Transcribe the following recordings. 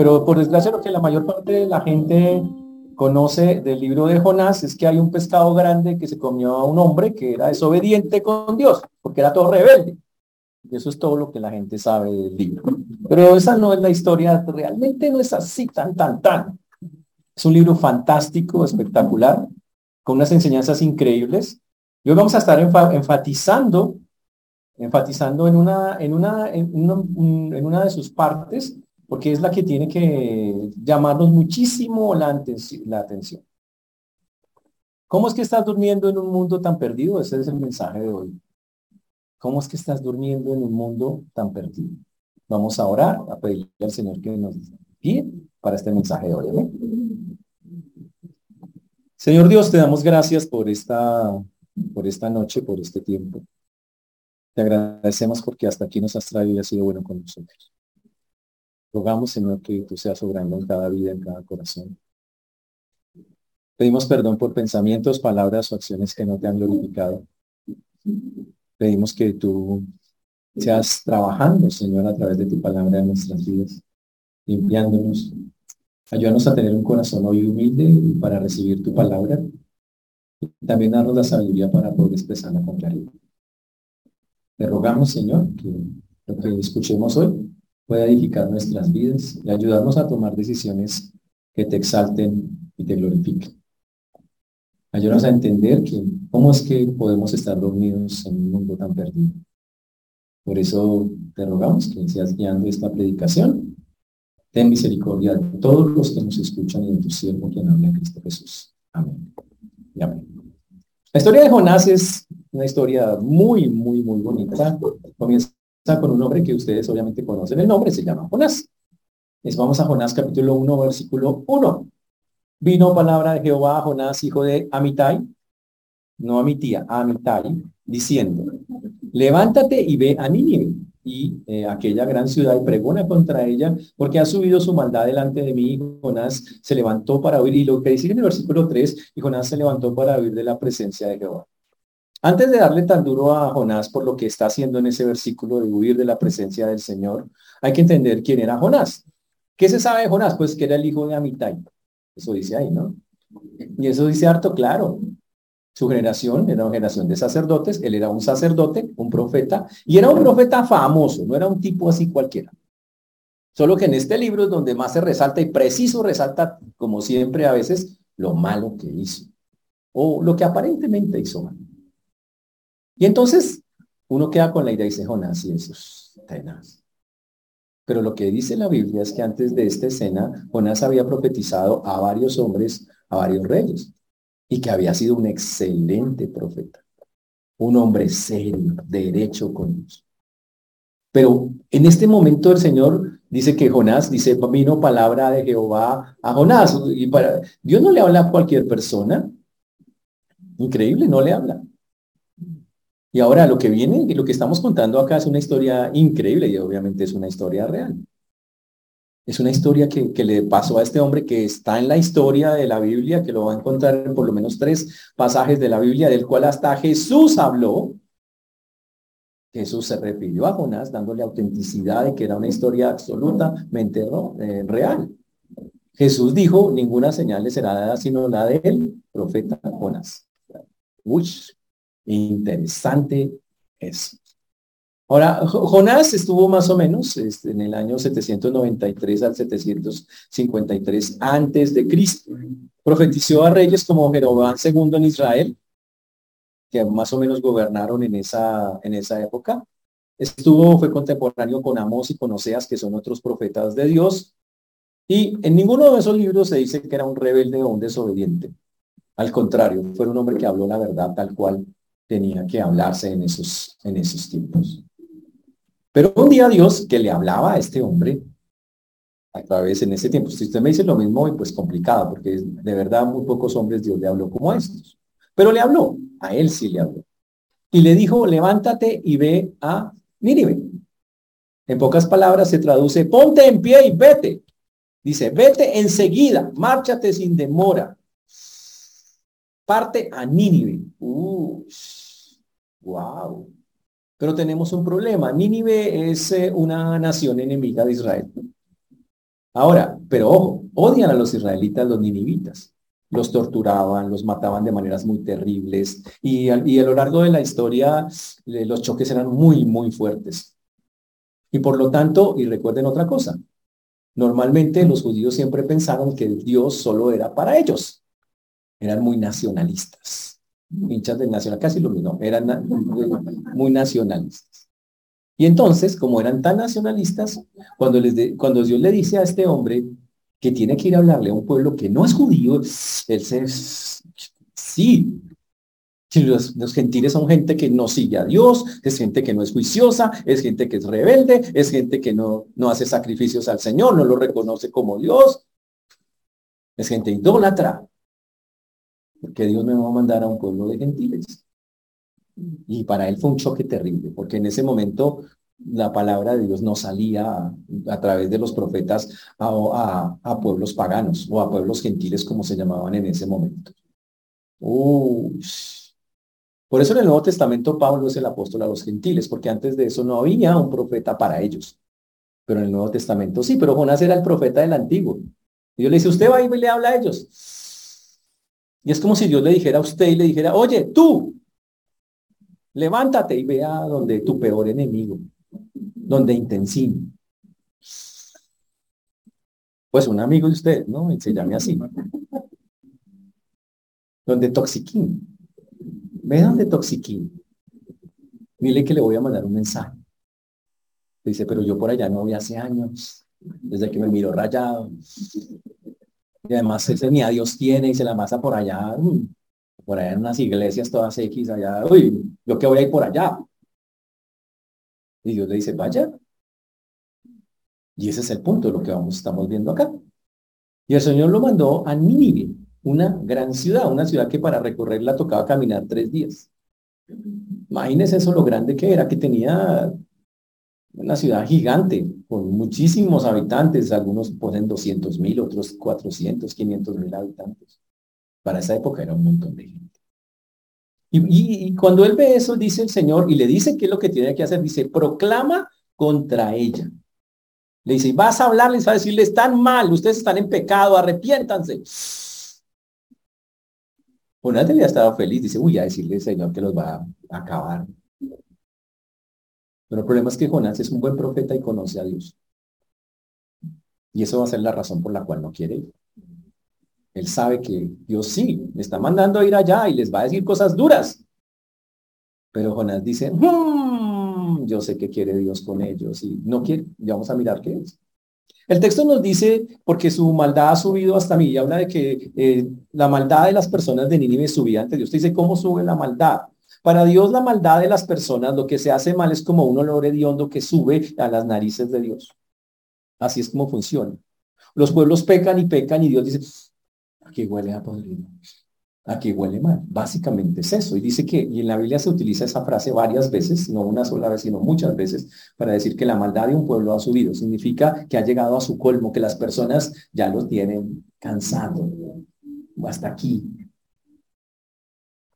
Pero por desgracia lo que la mayor parte de la gente conoce del libro de Jonás es que hay un pescado grande que se comió a un hombre que era desobediente con Dios, porque era todo rebelde. Y eso es todo lo que la gente sabe del libro. Pero esa no es la historia, realmente no es así tan, tan, tan. Es un libro fantástico, espectacular, con unas enseñanzas increíbles. Y hoy vamos a estar enfatizando, enfatizando en una, en una, en una, en una de sus partes, porque es la que tiene que llamarnos muchísimo la, atención. ¿Cómo es que estás durmiendo en un mundo tan perdido? Ese es el mensaje de hoy. ¿Cómo es que estás durmiendo en un mundo tan perdido? Vamos a orar, a pedirle al Señor que nos guíe para este mensaje de hoy. Señor Dios, te damos gracias por esta, por esta noche, por este tiempo. Te agradecemos porque hasta aquí nos has traído y has sido bueno con nosotros. Rogamos, Señor, que tú seas obrando en cada vida, en cada corazón. Pedimos perdón por pensamientos, palabras o acciones que no te han glorificado. Pedimos que tú seas trabajando, Señor, a través de tu palabra en nuestras vidas, limpiándonos. Ayúdanos a tener un corazón hoy humilde para recibir tu palabra. También darnos la sabiduría para poder expresarla con claridad. Te rogamos, Señor, que lo que escuchemos hoy pueda edificar nuestras vidas y ayudarnos a tomar decisiones que te exalten y te glorifiquen. Ayúdanos a entender que cómo es que podemos estar dormidos en un mundo tan perdido. Por eso te rogamos que seas guiando esta predicación. Ten misericordia de todos los que nos escuchan y de tu siervo quien habla en Cristo Jesús. Amén. Y amén. La historia de Jonás es una historia muy, muy, muy bonita. Comienza con un hombre que ustedes obviamente conocen el nombre, se llama Jonás. Les vamos a Jonás capítulo 1, versículo 1. Vino palabra de Jehová a Jonás, hijo de Amitai, no a mi tía, a Amitai, diciendo, levántate y ve a Nínive y eh, aquella gran ciudad y pregona contra ella, porque ha subido su maldad delante de mí. Jonás se levantó para huir, y lo que dice en el versículo 3, y Jonás se levantó para huir de la presencia de Jehová. Antes de darle tan duro a Jonás por lo que está haciendo en ese versículo de huir de la presencia del Señor, hay que entender quién era Jonás. ¿Qué se sabe de Jonás? Pues que era el hijo de Amitai. Eso dice ahí, ¿no? Y eso dice harto claro. Su generación era una generación de sacerdotes, él era un sacerdote, un profeta, y era un profeta famoso, no era un tipo así cualquiera. Solo que en este libro es donde más se resalta y preciso resalta, como siempre a veces, lo malo que hizo, o lo que aparentemente hizo mal. Y entonces uno queda con la idea y dice, Jonás, y eso es tenaz. Pero lo que dice la Biblia es que antes de esta escena, Jonás había profetizado a varios hombres, a varios reyes, y que había sido un excelente profeta, un hombre serio, derecho con Dios. Pero en este momento el Señor dice que Jonás, dice, vino palabra de Jehová a Jonás. Y para, Dios no le habla a cualquier persona. Increíble, no le habla. Y ahora lo que viene, lo que estamos contando acá es una historia increíble y obviamente es una historia real. Es una historia que, le pasó a este hombre que está en la historia de la Biblia, que lo va a encontrar en por lo menos tres pasajes de la Biblia, del cual hasta Jesús habló. Jesús se refirió a Jonás dándole autenticidad de que era una historia absolutamente eh, real. Jesús dijo, ninguna señal le será dada sino la del profeta Jonás. Interesante eso. Ahora, Jonás estuvo más o menos este, en el año 793 al 753 antes de Cristo. Profetizó a reyes como Jeroboam II en Israel, que más o menos gobernaron en esa, en esa época. Estuvo, fue contemporáneo con Amós y con Oseas, que son otros profetas de Dios. Y en ninguno de esos libros se dice que era un rebelde o un desobediente. Al contrario, fue un hombre que habló la verdad tal cual tenía que hablarse en esos, en esos tiempos. Pero un día Dios que le hablaba a este hombre, a través en ese tiempo, si usted me dice lo mismo, pues complicado, porque de verdad muy pocos hombres Dios le habló como a estos. Pero le habló, a él sí le habló. Y le dijo, levántate y ve a Nínive. En pocas palabras se traduce, ponte en pie y vete. Dice, vete enseguida, márchate sin demora. Parte a Nínive. Uh, Wow. Pero tenemos un problema. Nínive es eh, una nación enemiga de Israel. Ahora, pero ojo, odian a los israelitas, los ninivitas. Los torturaban, los mataban de maneras muy terribles y, y a lo largo de la historia los choques eran muy, muy fuertes. Y por lo tanto, y recuerden otra cosa, normalmente los judíos siempre pensaron que Dios solo era para ellos. Eran muy nacionalistas, hinchas del nacional, casi lo mismo, eran muy nacionalistas. Y entonces, como eran tan nacionalistas, cuando, Dios le dice a este hombre que tiene que ir a hablarle a un pueblo que no es judío, él se... Sí, los, los, gentiles son gente que no sigue a Dios, es gente que no es juiciosa, es gente que es rebelde, es gente que no, no hace sacrificios al Señor, no lo reconoce como Dios. Es gente idólatra. Porque Dios me va a mandar a un pueblo de gentiles. Y para él fue un choque terrible, porque en ese momento la palabra de Dios no salía a, través de los profetas a, a, pueblos paganos o a pueblos gentiles como se llamaban en ese momento. Uy. Por eso en el Nuevo Testamento Pablo es el apóstol a los gentiles, porque antes de eso no había un profeta para ellos. Pero en el Nuevo Testamento sí, pero Jonás era el profeta del Antiguo. Y Dios le dice, usted va y le habla a ellos. Y es como si Dios le dijera a usted y le dijera, oye, tú, levántate y vea donde tu peor enemigo, donde intensino. Pues un amigo de usted, ¿no? Y se llame así. Donde Toxiquín. Ve donde Toxiquín. Dile que le voy a mandar un mensaje. Dice, pero yo por allá no voy hace años, desde que me miro rayado. Y además ese ni a Dios tiene y se la masa por allá, mm, por allá en unas iglesias todas X allá. Uy, yo que voy a ir por allá. Y Dios le dice, vaya. Y ese es el punto de lo que vamos, estamos viendo acá. Y el Señor lo mandó a Nínive una gran ciudad, una ciudad que para recorrerla tocaba caminar tres días. Imagínense eso lo grande que era, que tenía una ciudad gigante, con muchísimos habitantes, algunos ponen 200 mil, otros 400, 500 mil habitantes. Para esa época era un montón de gente. Y, cuando él ve eso, dice el Señor, y le dice qué es lo que tiene que hacer, dice, proclama contra ella. Le dice, vas a hablarles, a decirle, están mal, ustedes están en pecado, arrepiéntanse. Jonás debía estado feliz, dice, uy, a decirle Señor que los va a acabar. Pero el problema es que Jonás es un buen profeta y conoce a Dios. Y eso va a ser la razón por la cual no quiere ir. Él sabe que Dios sí, le está mandando a ir allá y les va a decir cosas duras. Pero Jonás dice, hmm, yo sé que quiere Dios con ellos y no quiere, ya vamos a mirar qué es. El texto nos dice, porque su maldad ha subido hasta mí, y habla de que eh, la maldad de las personas de Nínive subía ante Dios. dice, ¿cómo sube la maldad? Para Dios la maldad de las personas, lo que se hace mal es como un olor hediondo que sube a las narices de Dios. Así es como funciona. Los pueblos pecan y pecan y Dios dice, aquí huele a podrido aquí huele mal. Básicamente es eso. Y dice que, y en la Biblia se utiliza esa frase varias veces, no una sola vez, sino muchas veces, para decir que la maldad de un pueblo ha subido. Significa que ha llegado a su colmo, que las personas ya lo tienen cansado. Hasta aquí.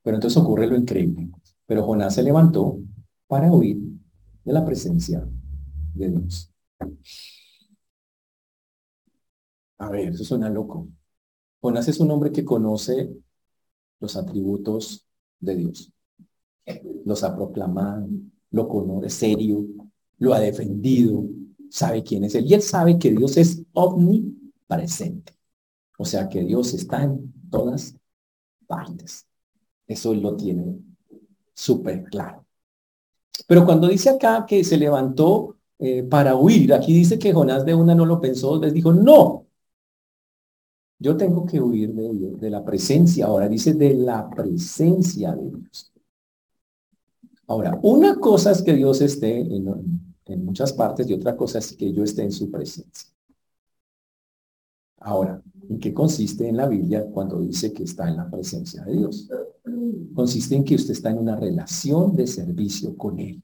Pero entonces ocurre lo increíble. Pero Jonás se levantó para huir de la presencia de Dios. A ver, eso suena loco. Jonás es un hombre que conoce los atributos de Dios. Los ha proclamado, lo conoce serio, lo ha defendido, sabe quién es Él. Y Él sabe que Dios es omnipresente. O sea que Dios está en todas partes. Eso lo tiene súper claro. Pero cuando dice acá que se levantó eh, para huir, aquí dice que Jonás de una no lo pensó, les dijo, no, yo tengo que huir de la presencia. Ahora dice de la presencia de Dios. Ahora, una cosa es que Dios esté en muchas partes y otra cosa es que yo esté en su presencia. Ahora, ¿en qué consiste en la Biblia cuando dice que está en la presencia de Dios? Consiste en que usted está en una relación de servicio con Él.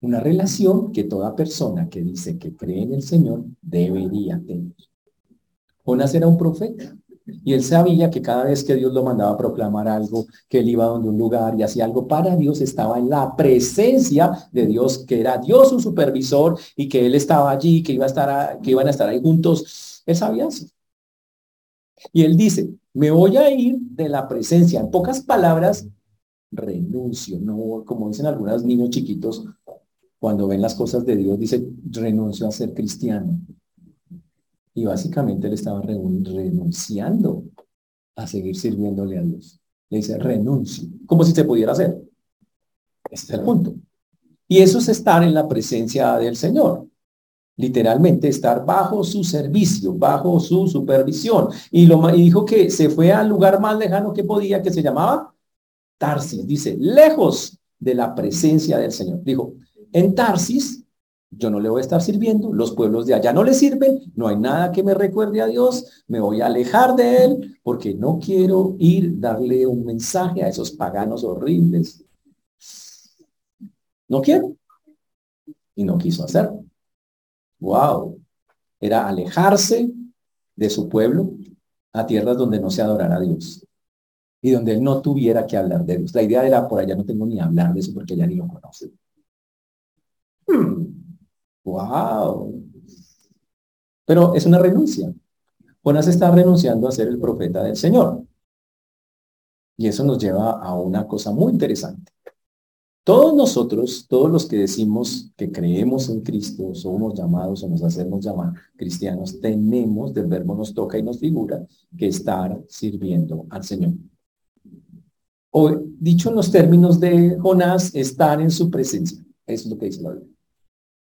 Una relación que toda persona que dice que cree en el Señor debería tener. Jonás era un profeta Y él sabía que cada vez que Dios lo mandaba a proclamar algo, que él iba donde un lugar y hacía algo para Dios, estaba en la presencia de Dios, que era Dios su supervisor y que él estaba allí, que, iba a estar que iban a estar ahí juntos. Él sabía eso. Y él dice, me voy a ir de la presencia. En pocas palabras, renuncio. No, como dicen algunos niños chiquitos, cuando ven las cosas de Dios, dice, renuncio a ser cristiano. Y básicamente él estaba renunciando a seguir sirviéndole a Dios. Le dice, renuncio, como si se pudiera hacer. Ese es el punto. Y eso es estar en la presencia del Señor. Literalmente estar bajo su servicio, bajo su supervisión. Y, lo, y dijo que se fue al lugar más lejano que podía, que se llamaba Tarsis. Dice, lejos de la presencia del Señor. Dijo, en Tarsis yo no le voy a estar sirviendo, los pueblos de allá no le sirven, no hay nada que me recuerde a Dios, me voy a alejar de él porque no quiero ir darle un mensaje a esos paganos horribles. No quiero. Y no quiso hacerlo. Wow. Era alejarse de su pueblo a tierras donde no se adorara a Dios y donde él no tuviera que hablar de Dios. La idea era por allá no tengo ni hablar de eso porque ya ni lo conoce. Hmm. ¡Wow! Pero es una renuncia. Jonás está renunciando a ser el profeta del Señor. Y eso nos lleva a una cosa muy interesante. Todos nosotros, todos los que decimos que creemos en Cristo, somos llamados o nos hacemos llamar cristianos, tenemos, del verbo nos toca y nos figura, que estar sirviendo al Señor. O dicho en los términos de Jonás, estar en su presencia. Eso es lo que dice la Biblia.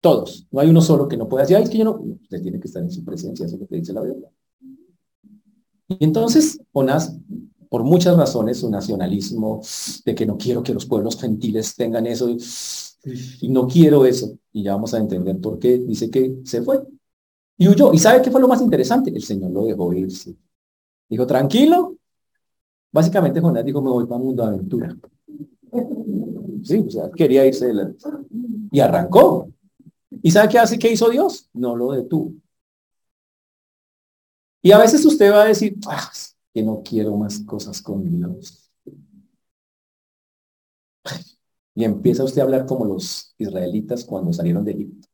Todos. No hay uno solo que no pueda decir, es que yo no. Usted tiene que estar en su presencia, eso es lo que dice la Biblia. Y entonces, Jonás, por muchas razones, su nacionalismo, de que no quiero que los pueblos gentiles tengan eso, y no quiero eso. Y ya vamos a entender por qué. Dice que se fue. Y huyó. ¿Y sabe qué fue lo más interesante? El Señor lo dejó irse. Dijo, tranquilo. Básicamente Jonás dijo, me voy para mundo de aventura. Sí, o sea, quería irse. Y arrancó. ¿Y sabe qué hace? ¿Qué hizo Dios? No lo detuvo. Y a veces usted va a decir, ah, que no quiero más cosas con Dios. Y empieza usted a hablar como los israelitas cuando salieron de Egipto.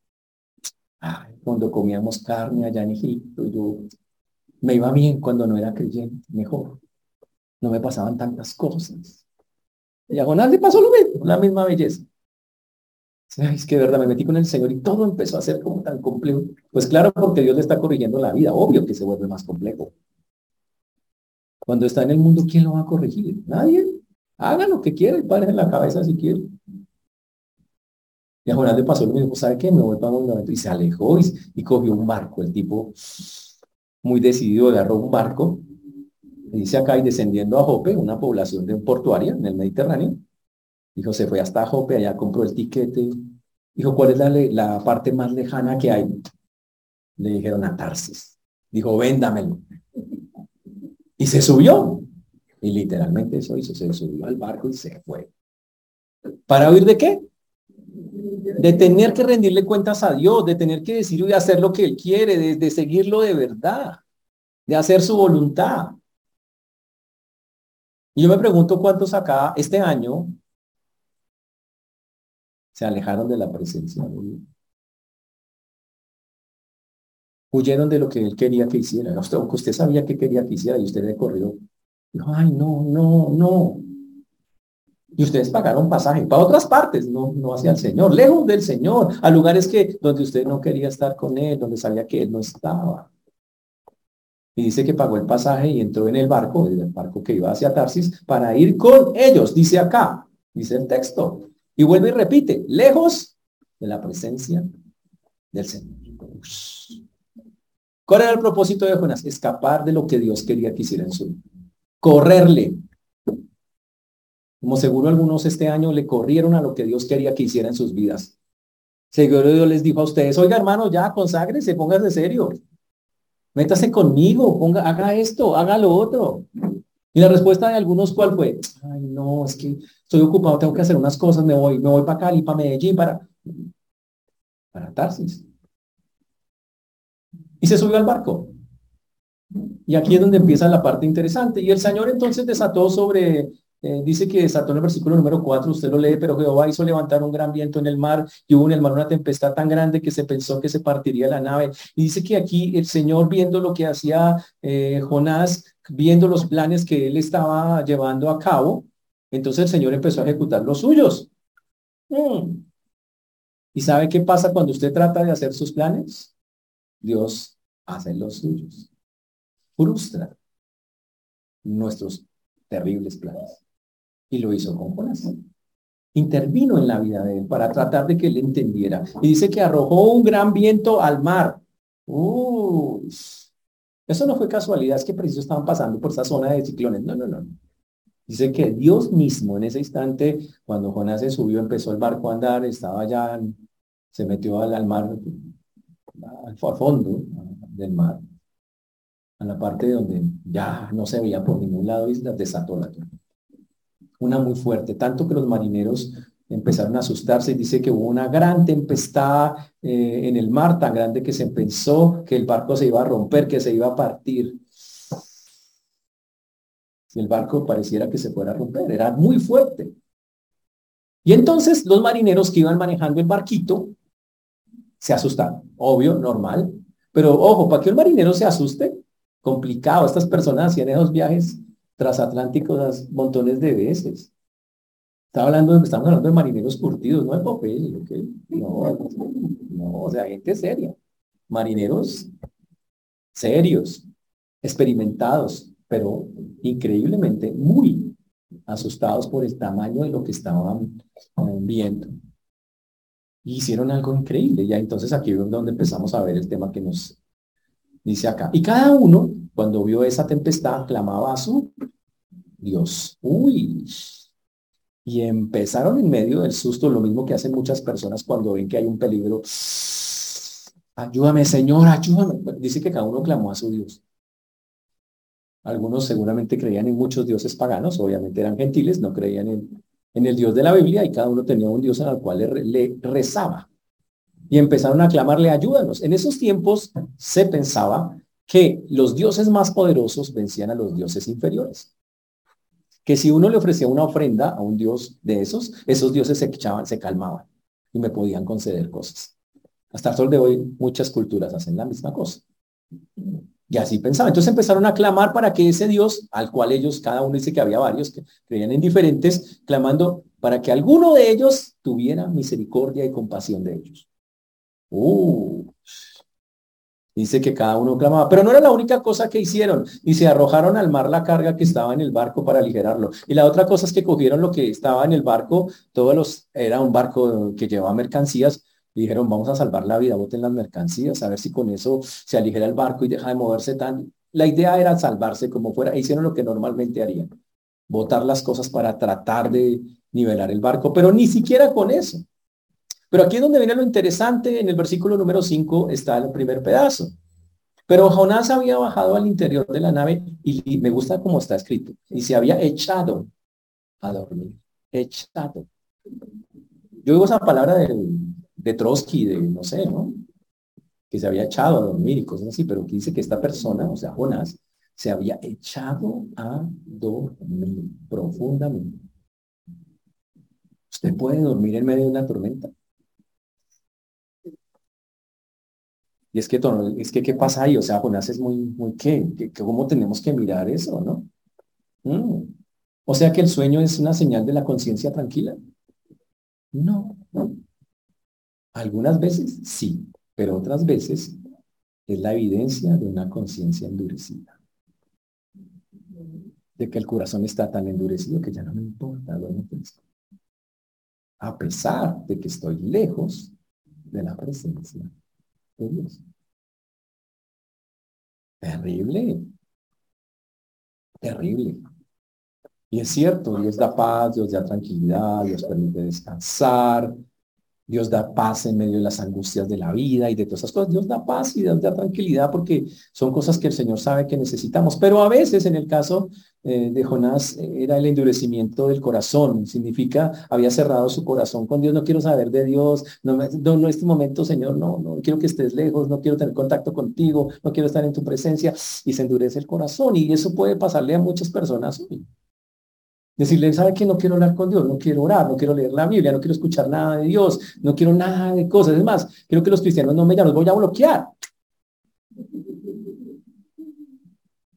cuando comíamos carne allá en Egipto, yo me iba bien cuando no era creyente, mejor. No me pasaban tantas cosas. Y a Jonás le pasó lo mismo, la misma belleza es que de verdad me metí con el Señor y todo empezó a ser como tan complejo. Pues claro, porque Dios le está corrigiendo la vida, obvio que se vuelve más complejo. Cuando está en el mundo, ¿quién lo va a corregir? Nadie. Haga lo que quiera y pare en la cabeza si quiere. Y a Jonás le pasó lo mismo, ¿sabe qué? Me voy para un y se alejó y, cogió un barco. El tipo, muy decidido, agarró un barco, y dice acá, y descendiendo a Jope, una población de portuaria en el Mediterráneo, Dijo, se fue hasta Jope, allá compró el tiquete. Dijo, ¿cuál es la, la parte más lejana que hay? Le dijeron a Tarsis. Dijo, véndamelo. Y se subió. Y literalmente eso hizo, se subió al barco y se fue. ¿Para huir de qué? De tener que rendirle cuentas a Dios, de tener que decir y hacer lo que Él quiere, de, de seguirlo de verdad, de hacer su voluntad. Y yo me pregunto cuántos acá este año se alejaron de la presencia de Dios. Huyeron de lo que él quería que hiciera. Usted, aunque usted sabía que quería que hiciera y usted le corrió. Dijo, ay, no, no, no. Y ustedes pagaron pasaje para otras partes, no, no hacia el Señor, lejos del Señor, a lugares que donde usted no quería estar con Él, donde sabía que Él no estaba. Y dice que pagó el pasaje y entró en el barco, el barco que iba hacia Tarsis, para ir con ellos, dice acá, dice el texto. Y vuelve y repite, lejos de la presencia del Señor. ¿Cuál era el propósito de Jonás? Escapar de lo que Dios quería que hiciera en su vida. Correrle. Como seguro algunos este año le corrieron a lo que Dios quería que hiciera en sus vidas. Seguro Dios les dijo a ustedes, oiga hermano, ya conságrense, póngase serio. Métase conmigo, ponga, haga esto, haga lo otro. Y la respuesta de algunos, ¿cuál fue? Ay, no, es que estoy ocupado, tengo que hacer unas cosas, me voy, me voy para Cali, para Medellín, para, para Tarsis. Y se subió al barco. Y aquí es donde empieza la parte interesante. Y el Señor entonces desató sobre, eh, dice que desató en el versículo número 4, usted lo lee, pero Jehová hizo levantar un gran viento en el mar y hubo en el mar una tempestad tan grande que se pensó que se partiría la nave. Y dice que aquí el Señor viendo lo que hacía eh, Jonás, viendo los planes que él estaba llevando a cabo, entonces el Señor empezó a ejecutar los suyos. Mm. ¿Y sabe qué pasa cuando usted trata de hacer sus planes? Dios hace los suyos frustra nuestros terribles planes. Y lo hizo con Jonás. Intervino en la vida de él para tratar de que él entendiera. Y dice que arrojó un gran viento al mar. eso no fue casualidad, es que preciso estaban pasando por esa zona de ciclones. No, no, no. Dice que Dios mismo en ese instante, cuando Jonás se subió, empezó el barco a andar, estaba ya, se metió al, al mar, al fondo del mar a la parte donde ya no se veía por ningún lado islas, desató la. Una muy fuerte, tanto que los marineros empezaron a asustarse y dice que hubo una gran tempestad eh, en el mar, tan grande que se pensó que el barco se iba a romper, que se iba a partir. Y el barco pareciera que se fuera a romper, era muy fuerte. Y entonces los marineros que iban manejando el barquito se asustaron, obvio, normal. Pero ojo, para que un marinero se asuste, complicado. Estas personas hacían esos viajes transatlánticos montones de veces. Estaba hablando, estamos hablando de marineros curtidos, no de papel, ¿ok? No, no, o sea, gente seria. Marineros serios, experimentados, pero increíblemente muy asustados por el tamaño de lo que estaban viendo. Hicieron algo increíble. Ya entonces aquí es donde empezamos a ver el tema que nos dice acá. Y cada uno, cuando vio esa tempestad, clamaba a su Dios. Uy. Y empezaron en medio del susto, lo mismo que hacen muchas personas cuando ven que hay un peligro. Ayúdame, Señor, ayúdame. Dice que cada uno clamó a su Dios. Algunos seguramente creían en muchos dioses paganos, obviamente eran gentiles, no creían en, en el Dios de la Biblia y cada uno tenía un Dios al cual le rezaba y empezaron a clamarle, ayúdanos. En esos tiempos se pensaba que los dioses más poderosos vencían a los dioses inferiores. Que si uno le ofrecía una ofrenda a un dios de esos, esos dioses se echaban, se calmaban y me podían conceder cosas. Hasta el sol de hoy muchas culturas hacen la misma cosa. Y así pensaban. Entonces empezaron a clamar para que ese Dios, al cual ellos, cada uno dice que había varios que creían en diferentes, clamando para que alguno de ellos tuviera misericordia y compasión de ellos. Uh, dice que cada uno clamaba, pero no era la única cosa que hicieron. Y se arrojaron al mar la carga que estaba en el barco para aligerarlo. Y la otra cosa es que cogieron lo que estaba en el barco, todos los, era un barco que llevaba mercancías, dijeron, vamos a salvar la vida, boten las mercancías, a ver si con eso se aligera el barco y deja de moverse tan. La idea era salvarse como fuera, e hicieron lo que normalmente harían, botar las cosas para tratar de nivelar el barco, pero ni siquiera con eso. Pero aquí es donde viene lo interesante, en el versículo número 5 está el primer pedazo. Pero Jonás había bajado al interior de la nave y, me gusta cómo está escrito. Y se había echado a dormir. Echado. Yo digo esa palabra de, de Trotsky, de no sé, ¿no? Que se había echado a dormir y cosas así, pero aquí dice que esta persona, o sea, Jonás, se había echado a dormir profundamente. ¿Usted puede dormir en medio de una tormenta? Y es que, es que, ¿qué pasa ahí? O sea, Jonás es muy, muy, ¿qué? ¿Cómo tenemos que mirar eso, no? Mm. O sea que el sueño es una señal de la conciencia tranquila. No, no. Algunas veces sí, pero otras veces es la evidencia de una conciencia endurecida. De que el corazón está tan endurecido que ya no me importa A pesar de que estoy lejos de la presencia Terrible. Terrible. Y es cierto, Dios da paz, Dios da tranquilidad, Dios permite descansar, Dios da paz en medio de las angustias de la vida y de todas esas cosas. Dios da paz y Dios da tranquilidad porque son cosas que el Señor sabe que necesitamos. Pero a veces, en el caso eh, de Jonás, era el endurecimiento del corazón. Significa, había cerrado su corazón con Dios. No quiero saber de Dios. No, no, en este momento, Señor, no, no quiero que estés lejos. No quiero tener contacto contigo. No quiero estar en tu presencia. Y se endurece el corazón. Y eso puede pasarle a muchas personas hoy. Decirle, ¿sabe que no quiero hablar con Dios? No quiero orar, no quiero leer la Biblia, no quiero escuchar nada de Dios, no quiero nada de cosas. Es más, quiero que los cristianos no me llamen, los voy a bloquear.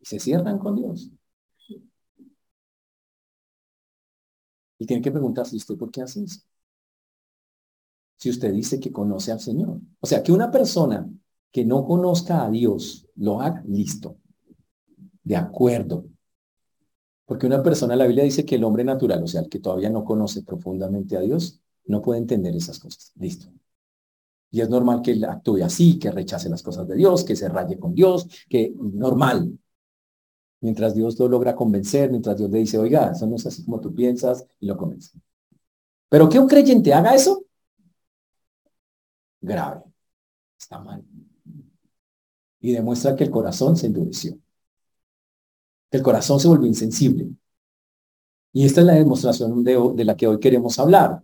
Y se cierran con Dios. Y tiene que preguntarse, ¿usted por qué hace eso? Si usted dice que conoce al Señor. O sea, que una persona que no conozca a Dios lo haga, listo. De acuerdo. Porque una persona, la Biblia dice que el hombre natural, o sea, el que todavía no conoce profundamente a Dios, no puede entender esas cosas. Listo. Y es normal que él actúe así, que rechace las cosas de Dios, que se raye con Dios, que normal. Mientras Dios lo logra convencer, mientras Dios le dice, oiga, eso no es así como tú piensas, y lo convence. Pero que un creyente haga eso, grave. Está mal. Y demuestra que el corazón se endureció. El corazón se volvió insensible. Y esta es la demostración de, la que hoy queremos hablar.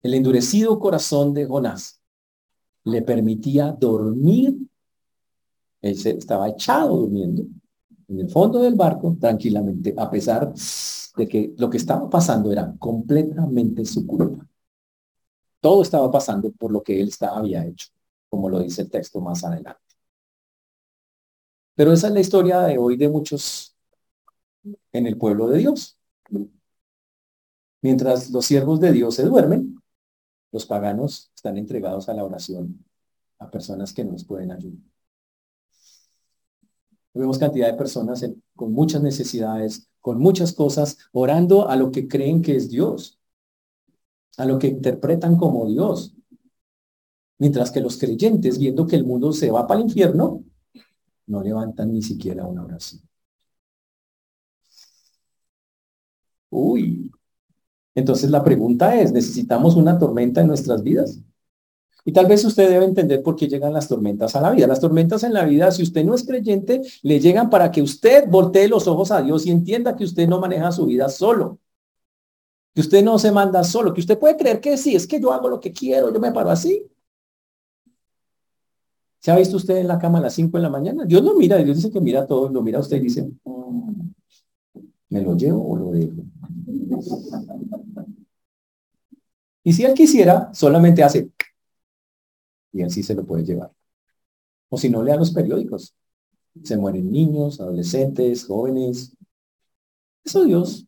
El endurecido corazón de Jonás le permitía dormir. Él estaba echado durmiendo en el fondo del barco tranquilamente, a pesar de que lo que estaba pasando era completamente su culpa. Todo estaba pasando por lo que él estaba, había hecho, como lo dice el texto más adelante. Pero esa es la historia de hoy de muchos en el pueblo de Dios. Mientras los siervos de Dios se duermen, los paganos están entregados a la oración, a personas que nos pueden ayudar. Vemos cantidad de personas con muchas necesidades, con muchas cosas, orando a lo que creen que es Dios, a lo que interpretan como Dios. Mientras que los creyentes, viendo que el mundo se va para el infierno, no levantan ni siquiera una oración. Uy. Entonces la pregunta es, ¿necesitamos una tormenta en nuestras vidas? Y tal vez usted debe entender por qué llegan las tormentas a la vida. Las tormentas en la vida, si usted no es creyente, le llegan para que usted voltee los ojos a Dios y entienda que usted no maneja su vida solo. Que usted no se manda solo, que usted puede creer que sí, es que yo hago lo que quiero, yo me paro así. ¿Se ha visto usted en la cama a las 5 de la mañana? Dios lo mira, Dios dice que mira todo, lo mira usted y dice, mm, ¿me lo llevo o lo dejo? Y si él quisiera, solamente hace y él sí se lo puede llevar. O si no, lea los periódicos. Se mueren niños, adolescentes, jóvenes. Eso Dios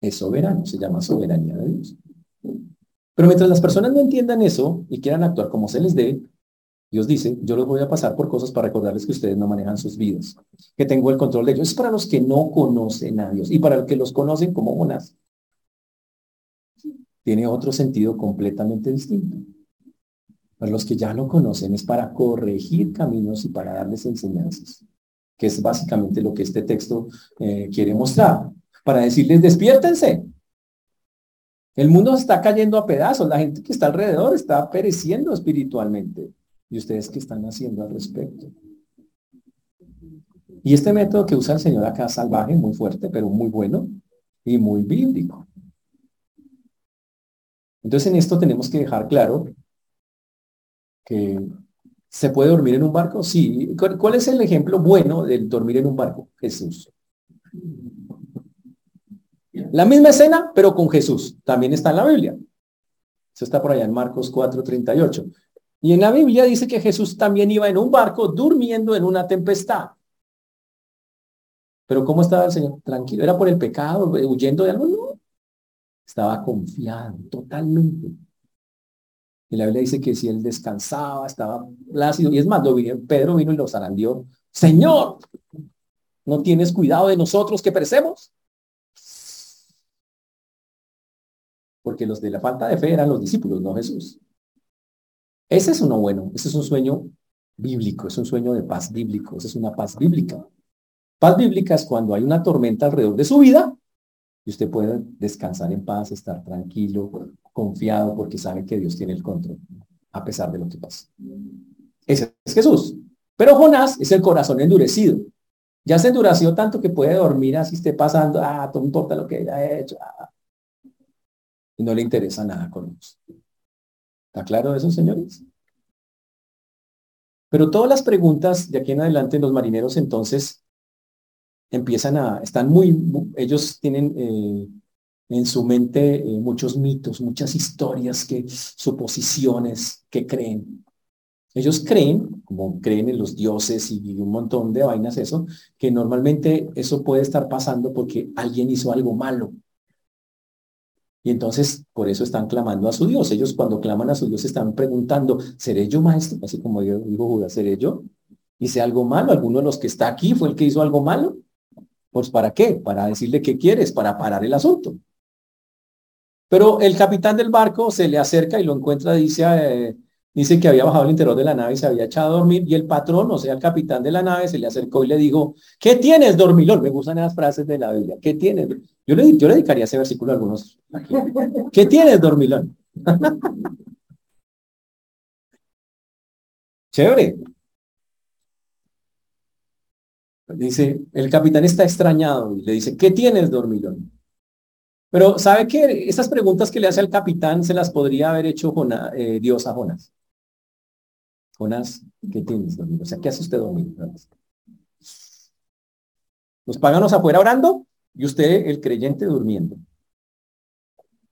es soberano, se llama soberanía de Dios. Pero mientras las personas no entiendan eso y quieran actuar como se les dé, Dios dice, yo los voy a pasar por cosas para recordarles que ustedes no manejan sus vidas, que tengo el control de ellos. Es para los que no conocen a Dios y para los que los conocen como monas. Tiene otro sentido completamente distinto. Para los que ya lo conocen es para corregir caminos y para darles enseñanzas, que es básicamente lo que este texto eh, quiere mostrar. Para decirles, despiértense. El mundo está cayendo a pedazos, la gente que está alrededor está pereciendo espiritualmente. ¿Y ustedes qué están haciendo al respecto? Y este método que usa el Señor acá salvaje, muy fuerte, pero muy bueno y muy bíblico. Entonces en esto tenemos que dejar claro que se puede dormir en un barco. Sí. ¿Cuál es el ejemplo bueno del dormir en un barco? Jesús. La misma escena, pero con Jesús. También está en la Biblia. Eso está por allá en Marcos 4:38. Y en la Biblia dice que Jesús también iba en un barco durmiendo en una tempestad. Pero ¿cómo estaba el Señor? Tranquilo. ¿Era por el pecado, huyendo de algo? No. Estaba confiado totalmente. Y la Biblia dice que si él descansaba, estaba plácido. Y es más, Pedro vino y lo zarandió. Señor, ¿no tienes cuidado de nosotros que perecemos? Porque los de la falta de fe eran los discípulos, no Jesús. Ese es uno bueno, ese es un sueño bíblico, es un sueño de paz bíblico, esa es una paz bíblica. Paz bíblica es cuando hay una tormenta alrededor de su vida Y usted puede descansar en paz, estar tranquilo, confiado, porque sabe que Dios tiene el control, a pesar de lo que pasa. Ese es Jesús. Pero Jonás es el corazón endurecido. Ya se endureció tanto que puede dormir así esté pasando, ah, no importa lo que haya hecho. Ah. Y no le interesa nada con Dios. ¿Está claro eso, señores? Pero todas las preguntas de aquí en adelante, los marineros entonces empiezan a, están muy, ellos tienen eh, en su mente eh, muchos mitos, muchas historias, que, suposiciones que creen. Ellos creen, como creen en los dioses y un montón de vainas, eso, que normalmente eso puede estar pasando porque alguien hizo algo malo. Y entonces, por eso están clamando a su Dios. Ellos cuando claman a su Dios están preguntando, ¿seré yo maestro? Así como dijo Judas, ¿seré yo? ¿Hice algo malo? ¿Alguno de los que está aquí fue el que hizo algo malo? Pues ¿para qué? Para decirle qué quieres, para parar el asunto. Pero el capitán del barco se le acerca y lo encuentra, dice, eh, dice que había bajado el interior de la nave y se había echado a dormir, y el patrón, o sea, el capitán de la nave, se le acercó y le dijo, ¿qué tienes, dormilón? Me gustan esas frases de la Biblia, ¿qué tienes? Yo le, yo le dedicaría ese versículo a algunos. ¿Qué tienes, dormilón? Chévere. Dice, el capitán está extrañado y le dice, ¿qué tienes, dormilón? Pero ¿sabe qué? Esas preguntas que le hace al capitán se las podría haber hecho eh, Dios a Jonás. Jonás, ¿qué tienes, dormido? O sea, ¿qué hace usted dormido? Los paganos afuera orando y usted, el creyente, durmiendo.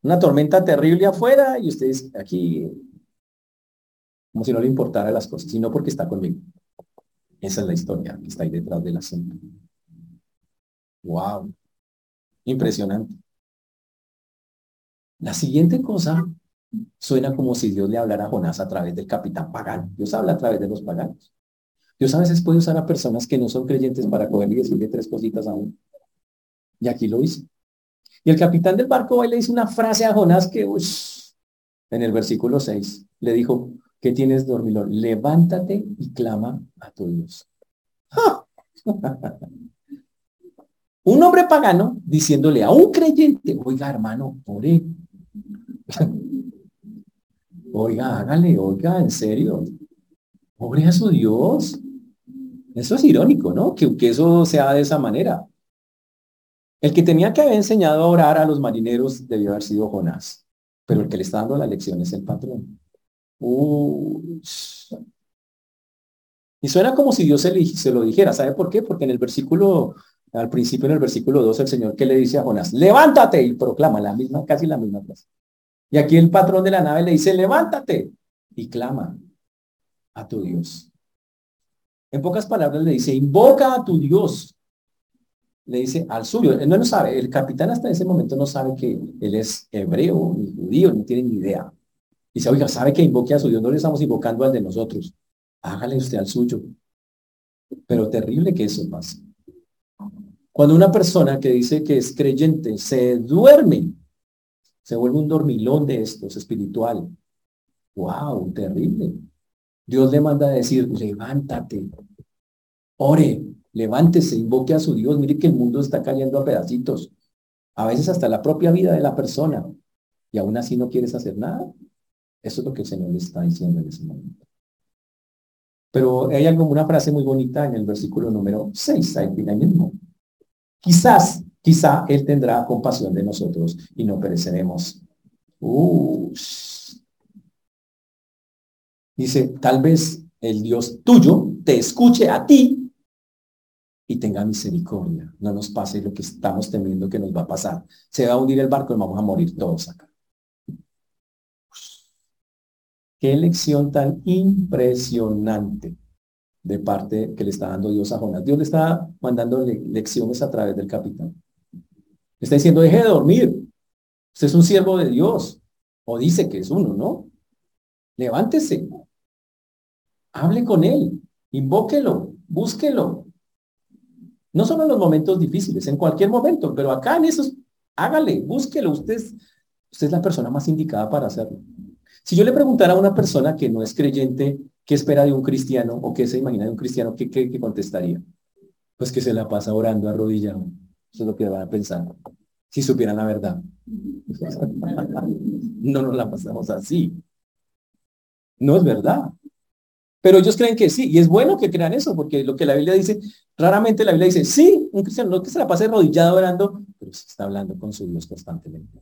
Una tormenta terrible afuera y usted aquí como si no le importara las cosas, sino porque está conmigo. Esa es la historia que está ahí detrás del asunto. Wow. Impresionante. La siguiente cosa suena como si Dios le hablara a Jonás a través del capitán pagano. Dios habla a través de los paganos. Dios a veces puede usar a personas que no son creyentes para coger y decirle tres cositas a uno. Y aquí lo hizo. Y el capitán del barco hoy le dice una frase a Jonás que, en el versículo 6, le dijo, ¿qué tienes, dormilón? Levántate y clama a tu Dios. un hombre pagano diciéndole a un creyente, oiga, hermano, ore, Oiga, hágale, oiga, en serio. Pobre a su Dios. Eso es irónico, ¿no? Que, que eso sea de esa manera. El que tenía que haber enseñado a orar a los marineros debió haber sido Jonás, pero el que le está dando la lección es el patrón. Y suena como si Dios se, se, lo dijera. ¿Sabe por qué? Porque en el versículo, al principio en el versículo 2, el Señor que le dice a Jonás, levántate y proclama la misma, casi la misma frase. Y aquí el patrón de la nave le dice, levántate y clama a tu Dios. En pocas palabras le dice, invoca a tu Dios. Le dice al suyo. Él no lo sabe. El capitán hasta ese momento no sabe que él es hebreo, ni judío, no tiene ni idea. Dice, oiga, sabe que invoque a su Dios. No le estamos invocando al de nosotros. Hágale usted al suyo. Pero terrible que eso pase. Cuando una persona que dice que es creyente se duerme se vuelve un dormilón de estos, espiritual. ¡Wow! Terrible. Dios le manda a decir, levántate, ore, levántese, invoque a su Dios. Mire que el mundo está cayendo a pedacitos. A veces hasta la propia vida de la persona. Y aún así no quieres hacer nada. Eso es lo que el Señor le está diciendo en ese momento. Pero hay algo, una frase muy bonita en el versículo número 6, ahí mismo. Quizás Quizá Él tendrá compasión de nosotros y no pereceremos. Dice, tal vez el Dios tuyo te escuche a ti y tenga misericordia. No nos pase lo que estamos temiendo que nos va a pasar. Se va a hundir el barco y vamos a morir todos acá. Qué lección tan impresionante de parte que le está dando Dios a Jonás. Dios le está mandando lecciones a través del capitán está diciendo, deje de dormir. Usted es un siervo de Dios. O dice que es uno, ¿no? Levántese. Hable con él. Invóquelo. Búsquelo. No solo en los momentos difíciles, en cualquier momento, pero acá en esos, hágale, búsquelo. Usted es, usted es la persona más indicada para hacerlo. Si yo le preguntara a una persona que no es creyente, ¿qué espera de un cristiano o qué se imagina de un cristiano? ¿Qué, qué, qué contestaría? Pues que se la pasa orando arrodillado. Eso es lo que van a pensar. Si supieran la verdad. no nos la pasamos así. No es verdad. Pero ellos creen que sí, y es bueno que crean eso, porque lo que la Biblia dice, raramente la Biblia dice, sí, un cristiano no que se la pase arrodillado orando, pero se está hablando con su Dios constantemente.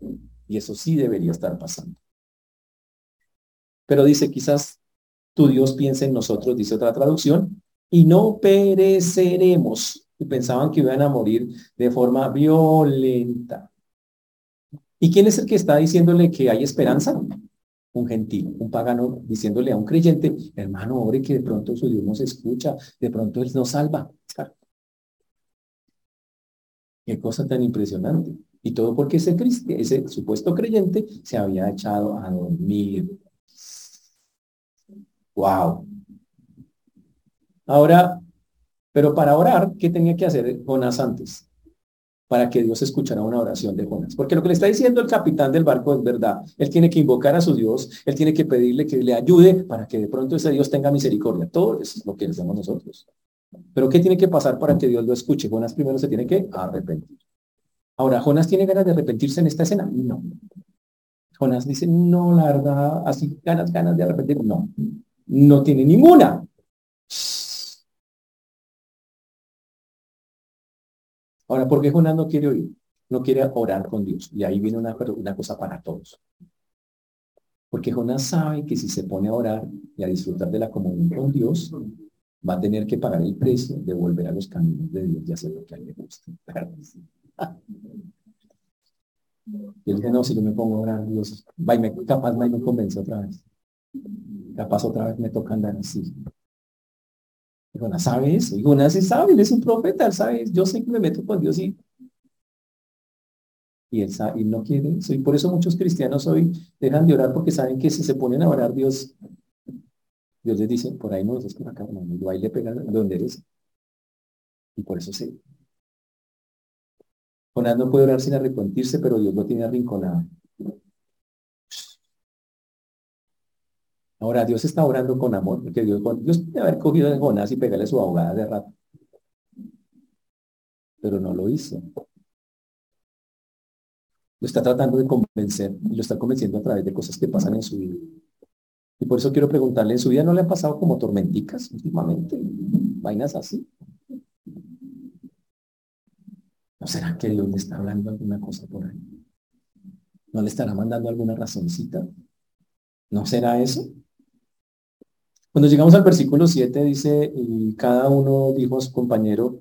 Y eso sí debería estar pasando. Pero dice, quizás tu Dios piensa en nosotros, dice otra traducción, y no pereceremos. Y pensaban que iban a morir de forma violenta. ¿Y quién es el que está diciéndole que hay esperanza? Un gentil, un pagano, diciéndole a un creyente, hermano, ore que de pronto su Dios nos escucha, de pronto Él nos salva. Qué cosa tan impresionante. Y todo porque ese, ese supuesto creyente se había echado a dormir. Wow. Ahora, pero para orar, ¿qué tenía que hacer Jonás antes? Para que Dios escuchara una oración de Jonás. Porque lo que le está diciendo el capitán del barco es verdad. Él tiene que invocar a su Dios, él tiene que pedirle que le ayude para que de pronto ese Dios tenga misericordia. Todo eso es lo que hacemos nosotros. Pero ¿qué tiene que pasar para que Dios lo escuche? Jonás primero se tiene que arrepentir. Ahora, ¿Jonás tiene ganas de arrepentirse en esta escena? No. Jonás dice, no, la verdad, así ganas, ganas de arrepentir. No, no tiene ninguna. Ahora, ¿por qué Jonás no quiere oír? No quiere orar con Dios. Y ahí viene una, cosa para todos. Porque Jonás sabe que si se pone a orar y a disfrutar de la comunión con Dios, va a tener que pagar el precio de volver a los caminos de Dios y hacer lo que a él le gusta. Y él no, si yo me pongo a orar, Dios, va me, capaz va me convence otra vez. Capaz otra vez me toca andar así. Y Jonás sabe eso. Y Jonás sí sabe, él es un profeta, él sabe, yo sé que me meto con Dios y y él, sabe, y no quiere eso. Y por eso muchos cristianos hoy dejan de orar porque saben que si se ponen a orar, Dios Dios les dice, por ahí no, es por acá, no, y ahí pegan donde eres. Y por eso sí. Jonás no puede orar sin arrepentirse, pero Dios lo tiene arrinconado. Ahora, Dios está orando con amor, porque Dios, Dios puede haber cogido a Jonás y pegarle su abogada de rato. Pero no lo hizo. Lo está tratando de convencer lo está convenciendo a través de cosas que pasan en su vida. Y por eso quiero preguntarle, ¿en su vida no le han pasado como tormenticas últimamente? Vainas así. ¿No será que Dios le está hablando alguna cosa por ahí? ¿No le estará mandando alguna razoncita? ¿No será eso? Cuando llegamos al versículo 7 dice, y cada uno dijo a su compañero,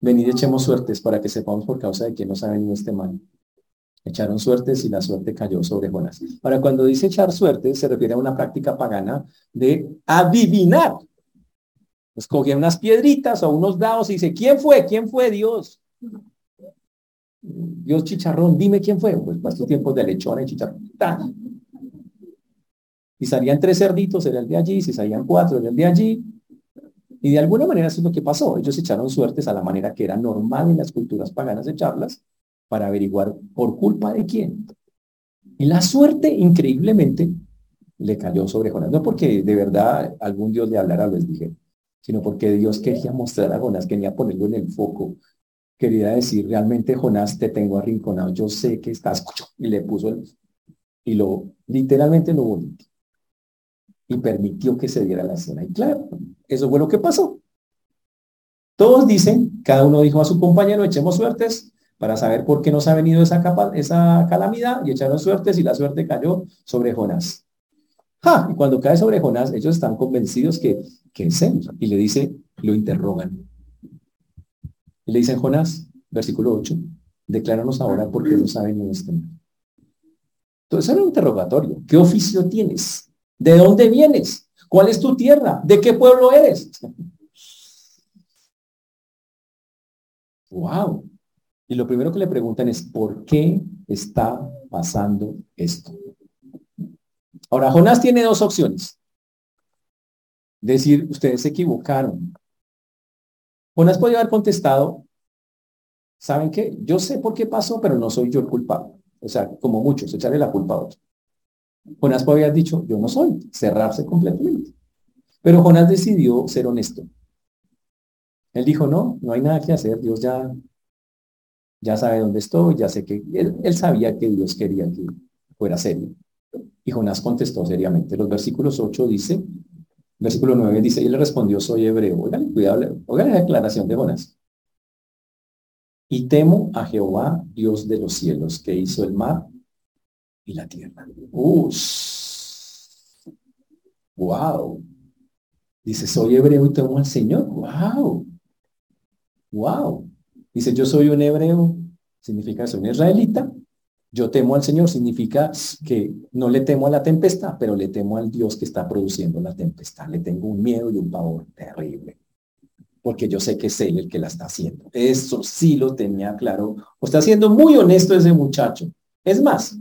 venid echemos suertes para que sepamos por causa de quién nos ha venido este mal. Echaron suertes y la suerte cayó sobre Jonás. Ahora, cuando dice echar suerte, se refiere a una práctica pagana de adivinar. Pues cogía unas piedritas o unos dados y dice, ¿quién fue? ¿Quién fue Dios? Dios chicharrón, dime quién fue. Pues pasó tiempos de lechona y chicharrón. Y salían tres cerditos, era el de allí, si salían cuatro, era el de allí. Y de alguna manera eso es lo que pasó. Ellos echaron suertes a la manera que era normal en las culturas paganas echarlas para averiguar por culpa de quién. Y la suerte, increíblemente, le cayó sobre Jonás. No porque de verdad algún Dios le hablara, les dije, sino porque Dios quería mostrar a Jonás, quería ponerlo en el foco. Quería decir, realmente Jonás, te tengo arrinconado, yo sé que estás, y le puso el, y lo, literalmente lo bonito. Y permitió que se diera la escena. Y claro, eso fue lo que pasó. Todos dicen, cada uno dijo a su compañero, echemos suertes, para saber por qué nos ha venido esa, capa, esa calamidad y echaron suertes y la suerte cayó sobre Jonás. Y cuando cae sobre Jonás, ellos están convencidos que, que es él. Y le dice, lo interrogan. Y le dicen, Jonás, versículo 8, decláranos ahora por qué nos ha venido este. Entonces era un interrogatorio. ¿Qué oficio tienes? ¿De dónde vienes? ¿Cuál es tu tierra? ¿De qué pueblo eres? ¡Wow! Y lo primero que le preguntan es, ¿por qué está pasando esto? Ahora, Jonás tiene dos opciones. Decir, ustedes se equivocaron. Jonás podría haber contestado, ¿saben qué? Yo sé por qué pasó, pero no soy yo el culpable. O sea, como muchos, echarle la culpa a otro. Jonás haber dicho, yo no soy, cerrarse completamente. Pero Jonás decidió ser honesto. Él dijo, no, no hay nada que hacer, Dios ya Ya sabe dónde estoy, ya sé que él, él sabía que Dios quería que fuera serio. Y Jonás contestó seriamente. Los versículos 8 dice, versículo 9 dice, y él le respondió, soy hebreo. Oigan, cuidado, oigan la declaración de Jonás. Y temo a Jehová, Dios de los cielos, que hizo el mar y la tierra. Wow. Dice, soy hebreo y temo al Señor. Wow. Wow. Dice, yo soy un hebreo, significa soy un israelita. Yo temo al Señor, significa que no le temo a la tempestad, pero le temo al Dios que está produciendo la tempestad. Le tengo un miedo y un pavor terrible, porque yo sé que es Él el que la está haciendo. Eso sí lo tenía claro. O está siendo muy honesto ese muchacho. Es más,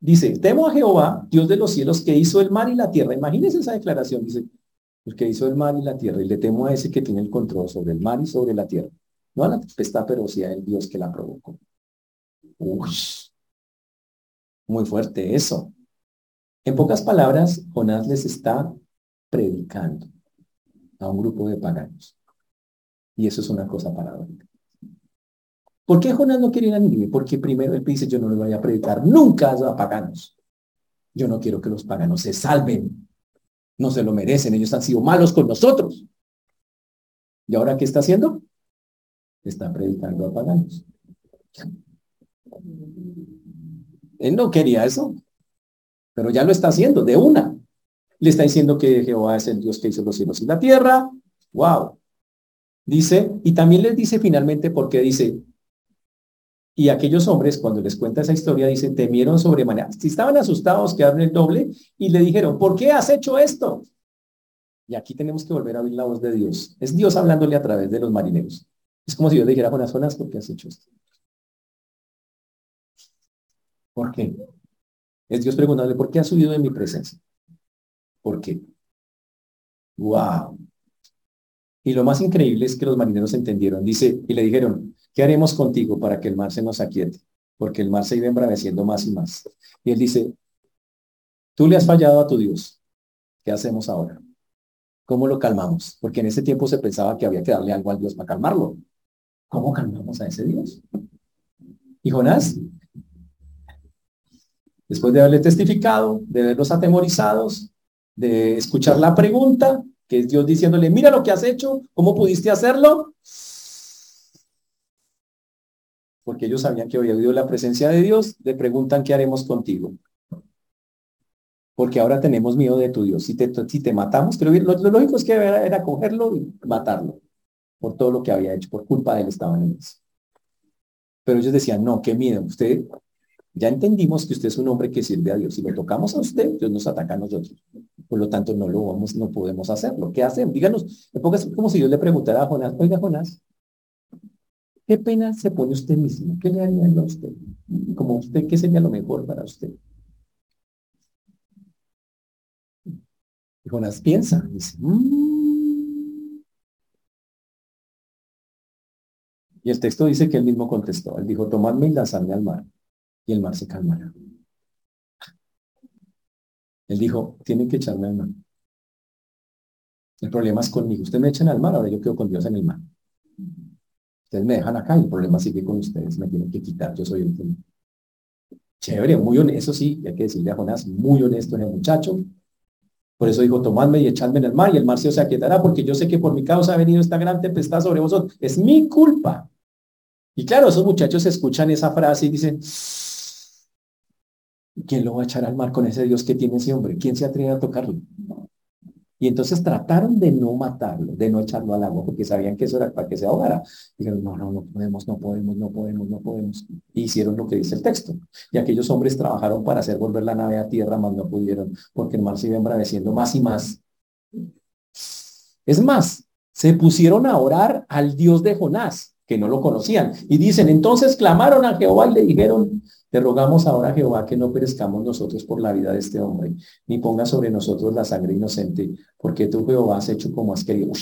Dice, temo a Jehová, Dios de los cielos, que hizo el mar y la tierra. Imagínense esa declaración. Dice, el que hizo el mar y la tierra. Y le temo a ese que tiene el control sobre el mar y sobre la tierra. No a la tempestad, pero sí a el Dios que la provocó. Uy, muy fuerte eso. En pocas palabras, Jonás les está predicando a un grupo de paganos. Y eso es una cosa paradójica. ¿Por qué Jonás no quiere ir a Nínive? Porque primero él dice, yo no le voy a predicar nunca a paganos. Yo no quiero que los paganos se salven. No se lo merecen. Ellos han sido malos con nosotros. ¿Y ahora qué está haciendo? Está predicando a paganos. Él no quería eso, pero ya lo está haciendo de una. Le está diciendo que Jehová es el Dios que hizo los cielos y la tierra. Wow. Dice, y también les dice finalmente porque dice, y aquellos hombres, cuando les cuenta esa historia, dicen, temieron sobremanera. Si estaban asustados, quedaron el doble y le dijeron, ¿por qué has hecho esto? Y aquí tenemos que volver a oír la voz de Dios. Es Dios hablándole a través de los marineros. Es como si yo le dijera, buenas zonas, ¿por qué has hecho esto? ¿Por qué? Es Dios preguntándole, ¿por qué has subido de mi presencia? ¿Por qué? ¡Wow! Y lo más increíble es que los marineros entendieron. Dice, y le dijeron, ¿qué haremos contigo para que el mar se nos aquiete? Porque el mar se iba embraveciendo más y más. Y él dice, tú le has fallado a tu Dios. ¿Qué hacemos ahora? ¿Cómo lo calmamos? Porque en ese tiempo se pensaba que había que darle algo al Dios para calmarlo. ¿Cómo calmamos a ese Dios? Y Jonás, después de haberle testificado, de verlos atemorizados, de escuchar la pregunta, que es Dios diciéndole, mira lo que has hecho, ¿cómo pudiste hacerlo? Porque ellos sabían que había habido la presencia de Dios, le preguntan, ¿qué haremos contigo? Porque ahora tenemos miedo de tu Dios. Si te, si te matamos, creo que lo, lógico es que era, cogerlo y matarlo por todo lo que había hecho, por culpa de él estaban en. Pero ellos decían, no, qué miedo, usted, ya entendimos que usted es un hombre que sirve a Dios. Si lo tocamos a usted, Dios nos ataca a nosotros. Por lo tanto, no lo vamos, no podemos hacerlo. ¿Qué hacen? Díganos, es como si yo le preguntara a Jonás, oiga Jonás, ¿qué pena se pone usted mismo? ¿Qué le haría a usted? Como usted, ¿qué sería lo mejor para usted? Y Jonás piensa, dice, mm". y el texto dice que él mismo contestó, él dijo, tomadme y lanzadme al mar, y el mar se calmará. Él dijo, tienen que echarme al mar. El problema es conmigo. Ustedes me echan al mar, ahora yo quedo con Dios en el mar. Ustedes me dejan acá y el problema sigue con ustedes. Me tienen que quitar. Yo soy el que... Chévere, muy honesto, sí, hay que decirle a Jonás, muy honesto en el muchacho. Por eso dijo, tomadme y echadme en el mar y el mar se os aquietará, porque yo sé que por mi causa ha venido esta gran tempestad sobre vosotros. Es mi culpa. Y claro, esos muchachos escuchan esa frase y dicen, ¿quién lo va a echar al mar con ese Dios que tiene ese hombre? ¿Quién se atreve a tocarlo? Y entonces trataron de no matarlo, de no echarlo al agua, porque sabían que eso era para que se ahogara. Dijeron, no, no, no podemos, no podemos, no podemos, no podemos. Y hicieron lo que dice el texto. Y aquellos hombres trabajaron para hacer volver la nave a tierra, más no pudieron, porque el mar se iba embraveciendo más y más. Es más, se pusieron a orar al Dios de Jonás, que no lo conocían. Y dicen, entonces clamaron a Jehová y le dijeron, te rogamos ahora, Jehová, que no perezcamos nosotros por la vida de este hombre, ni ponga sobre nosotros la sangre inocente, porque tú, Jehová, has hecho como has querido.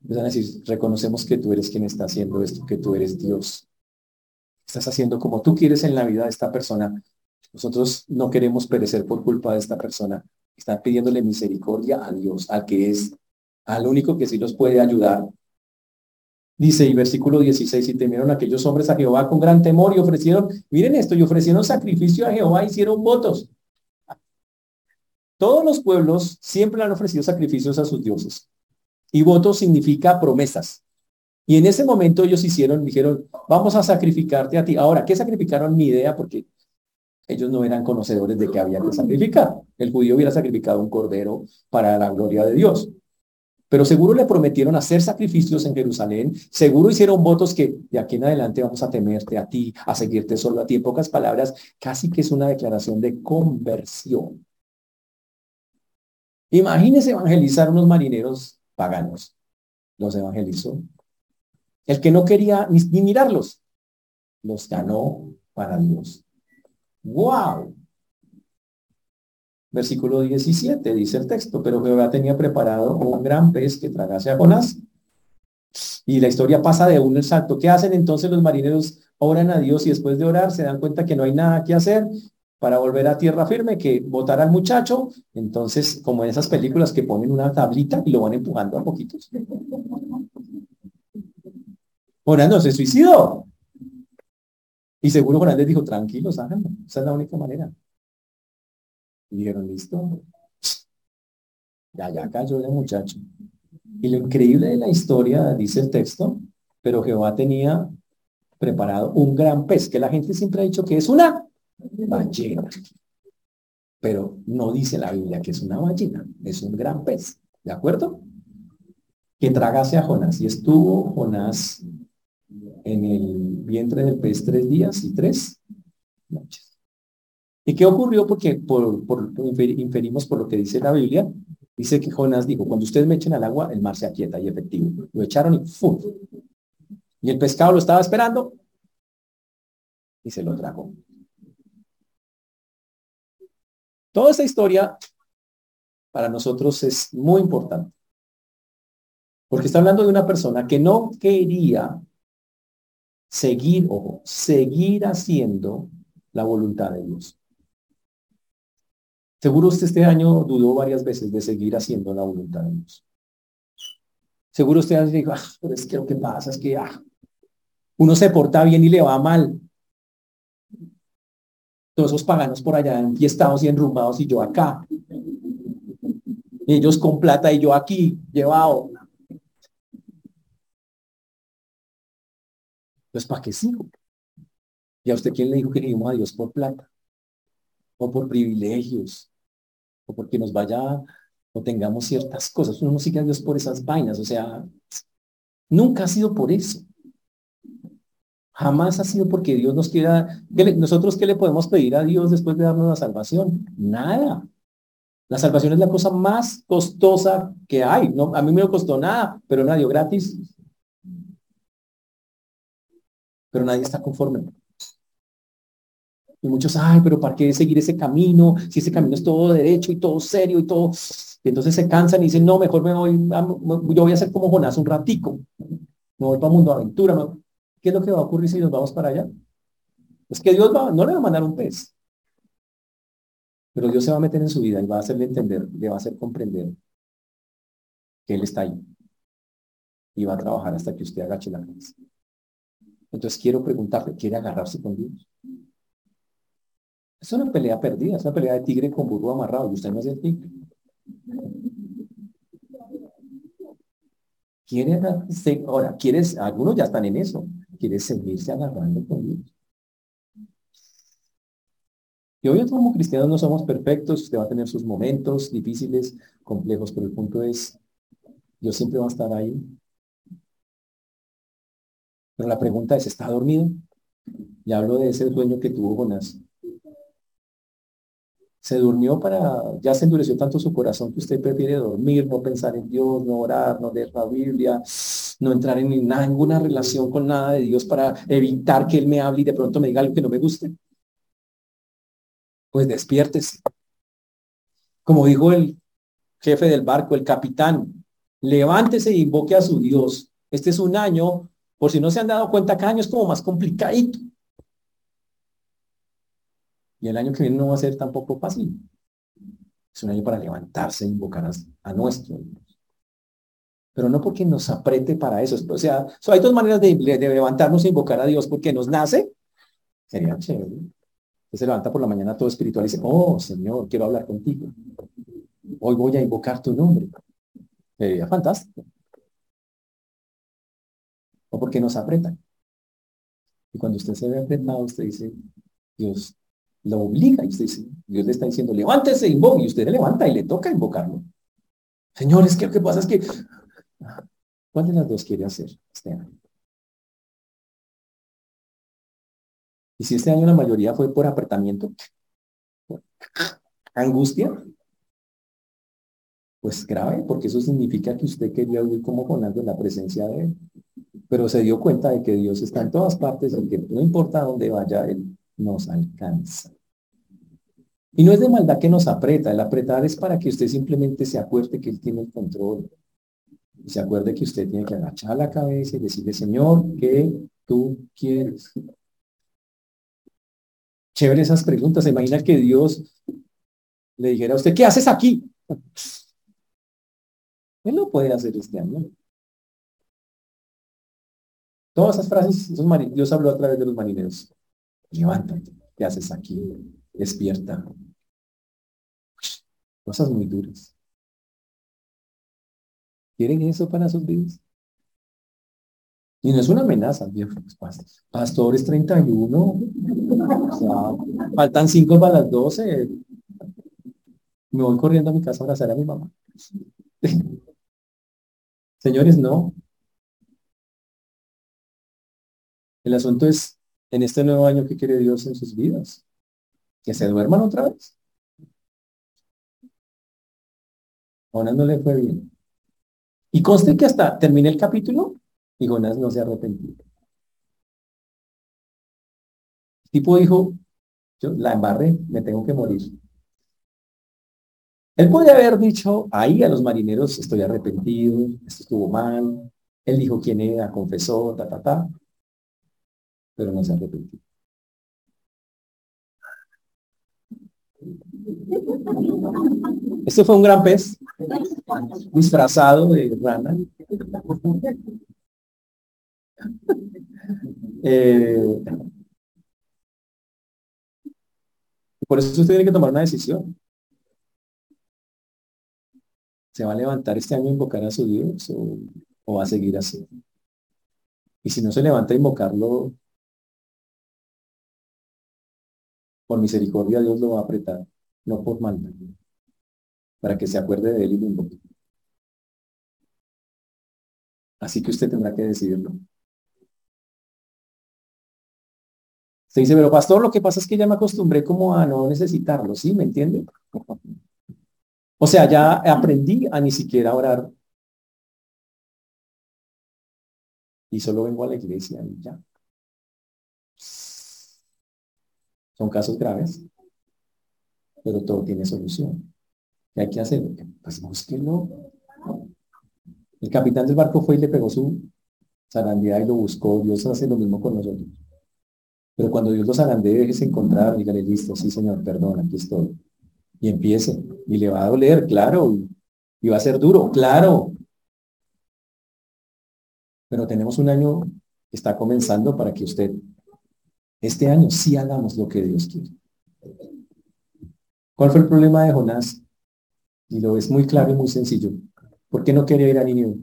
Decir, reconocemos que tú eres quien está haciendo esto, que tú eres Dios. Estás haciendo como tú quieres en la vida de esta persona. Nosotros no queremos perecer por culpa de esta persona. Están pidiéndole misericordia a Dios, al que es, al único que sí los puede ayudar. Dice, y versículo 16, y temieron aquellos hombres a Jehová con gran temor y ofrecieron, miren esto, y ofrecieron sacrificio a Jehová, hicieron votos. Todos los pueblos siempre han ofrecido sacrificios a sus dioses. Y votos significa promesas. Y en ese momento ellos hicieron, dijeron, vamos a sacrificarte a ti. Ahora, ¿qué sacrificaron? Ni idea, porque ellos no eran conocedores de que había que sacrificar. El judío hubiera sacrificado un cordero para la gloria de Dios. Pero seguro le prometieron hacer sacrificios en Jerusalén, seguro hicieron votos que de aquí en adelante vamos a temerte a ti, a seguirte solo a ti. En pocas palabras, casi que es una declaración de conversión. Imagínese evangelizar unos marineros paganos. Los evangelizó. El que no quería ni, ni mirarlos, los ganó para Dios. ¡Wow! Versículo 17 dice el texto, pero Jehová tenía preparado un gran pez que tragase a Jonás. Y la historia pasa de uno salto. ¿Qué hacen entonces los marineros? Oran a Dios y después de orar se dan cuenta que no hay nada que hacer para volver a tierra firme, que votar al muchacho. Entonces, como en esas películas que ponen una tablita y lo van empujando a poquitos. Jonás no se suicidó. Y seguro Jonás les dijo, tranquilos, háganlo. Esa es la única manera. Y dijeron, listo. Ya, ya cayó el muchacho. Y lo increíble de la historia, dice el texto, pero Jehová tenía preparado un gran pez, que la gente siempre ha dicho que es una ballena. Pero no dice la Biblia que es una ballena, es un gran pez. ¿De acuerdo? Que tragase a Jonás. Y estuvo Jonás en el vientre del pez tres días y tres noches. ¿Y qué ocurrió? Porque por, inferimos por lo que dice la Biblia, dice que Jonás dijo, cuando ustedes me echen al agua, el mar se aquieta y efectivo. Lo echaron y ¡fum! Y el pescado lo estaba esperando y se lo trajo. Toda esta historia para nosotros es muy importante. Porque está hablando de una persona que no quería seguir, ojo, seguir haciendo la voluntad de Dios. Seguro usted este año dudó varias veces de seguir haciendo la voluntad de Dios. Seguro usted dijo, ah, pero es que lo que pasa es que ah, uno se porta bien y le va mal. Todos esos paganos por allá enfiestados y enrumbados y yo acá. Ellos con plata y yo aquí, llevado. Pues ¿para qué sigo? ¿Y a usted quién le dijo que le a Dios por plata? O por privilegios, o porque nos vaya o tengamos ciertas cosas. Uno no sigue a Dios por esas vainas, o sea, nunca ha sido por eso. Jamás ha sido porque Dios nos quiera, nosotros qué le podemos pedir a Dios después de darnos la salvación? Nada. La salvación es la cosa más costosa que hay. No, a mí me costó nada, pero nadie gratis. Pero nadie está conforme. Y muchos, ay, pero ¿para qué seguir ese camino? Si ese camino es todo derecho y todo serio y todo. Y entonces se cansan y dicen, no, mejor me voy, yo voy a hacer como Jonás un ratico. Me voy para Mundo Aventura. ¿Qué es lo que va a ocurrir si nos vamos para allá? Es que Dios no le va a mandar un pez. Pero Dios se va a meter en su vida y va a hacerle entender, le va a hacer comprender que Él está ahí. Y va a trabajar hasta que usted agache la cabeza. Entonces quiero preguntarle, ¿quiere agarrarse con Dios? Es una pelea perdida, es una pelea de tigre con burro amarrado y usted no es el tigre. ¿Quiere, ahora, quieres, algunos ya están en eso, quieres seguirse agarrando con Dios. Y hoy como cristianos no somos perfectos, usted va a tener sus momentos difíciles, complejos, pero el punto es, Dios siempre va a estar ahí. Pero la pregunta es, ¿está dormido? Y hablo de ese sueño que tuvo Jonás se durmió para, ya se endureció tanto su corazón que usted prefiere dormir, no pensar en Dios, no orar, no leer la Biblia, no entrar en ninguna relación con nada de Dios para evitar que Él me hable y de pronto me diga algo que no me guste. Pues despiértese. Como dijo el jefe del barco, el capitán, levántese e invoque a su Dios. Este es un año, por si no se han dado cuenta, cada año es como más complicadito. Y el año que viene no va a ser tampoco fácil. Es un año para levantarse e invocar a, nuestro pero no porque nos apriete para eso. O sea, hay dos maneras de, levantarnos e invocar a Dios, porque nos nace, sería chévere. se levanta por la mañana todo espiritual y dice, oh Señor, quiero hablar contigo. Hoy voy a invocar tu nombre. Sería fantástico. O porque nos apretan. Y cuando usted se ve apretado, usted dice, Dios lo obliga y usted dice, Dios le está diciendo, levántese, invoque, y usted le levanta y le toca invocarlo. Señores, ¿qué, ¿qué pasa? Es que ¿Cuál de las dos quiere hacer este año? Y si este año la mayoría fue por apretamiento, angustia, pues grave, porque eso significa que usted quería vivir como Jonás en la presencia de él. Pero se dio cuenta de que Dios está en todas partes y que no importa dónde vaya, Él nos alcanza. Y no es de maldad que nos aprieta, el apretar es para que usted simplemente se acuerde que Él tiene el control, y se acuerde que usted tiene que agachar la cabeza y decirle, Señor, ¿qué tú quieres? Chévere esas preguntas. Se imagina que Dios le dijera a usted, ¿qué haces aquí? Él no puede hacer este año. Todas esas frases, Dios habló a través de los marineros. Levántate, ¿qué haces aquí? Despierta. Cosas muy duras. ¿Quieren eso para sus vidas? Y no es una amenaza, pues, pastores 31, o faltan 5 para las 12. Me voy corriendo a mi casa a abrazar a mi mamá. Señores, no. El asunto es, en este nuevo año, ¿qué quiere Dios en sus vidas? Que se duerman otra vez. Una no le fue bien. Y conste que hasta terminé el capítulo y Jonás no se arrepentió. El tipo dijo, yo la embarré, me tengo que morir. Él podía haber dicho ahí a los marineros, estoy arrepentido, esto estuvo mal. Él dijo quién era, confesó, ta, ta, ta. Pero no se arrepentió. Este fue un gran pez disfrazado de rana. Eh, por eso usted tiene que tomar una decisión. ¿Se va a levantar este año invocar a su Dios o, o va a seguir así? Y si no se levanta a invocarlo, por misericordia Dios lo va a apretar, no por maldad para que se acuerde de él y lo Así que usted tendrá que decidirlo. Se dice, pero pastor, lo que pasa es que ya me acostumbré como a no necesitarlo, ¿sí? ¿Me entiende? O sea, ya aprendí a ni siquiera orar. Y solo vengo a la iglesia y ya. Son casos graves, pero todo tiene solución. ¿Qué hay que hacer? Pues búsquenlo. El capitán del barco fue y le pegó su zarandea y lo buscó. Dios hace lo mismo con nosotros. Pero cuando Dios lo zarandee, déjese encontrar, dígale, listo, sí señor, perdón, aquí estoy. Y empiece. Y le va a doler, claro. Y va a ser duro, claro. Pero tenemos un año está comenzando para que usted, este año, sí hagamos lo que Dios quiere. ¿Cuál fue el problema de Jonás? Y lo es muy claro y muy sencillo. ¿Por qué no quería ir a Nínive?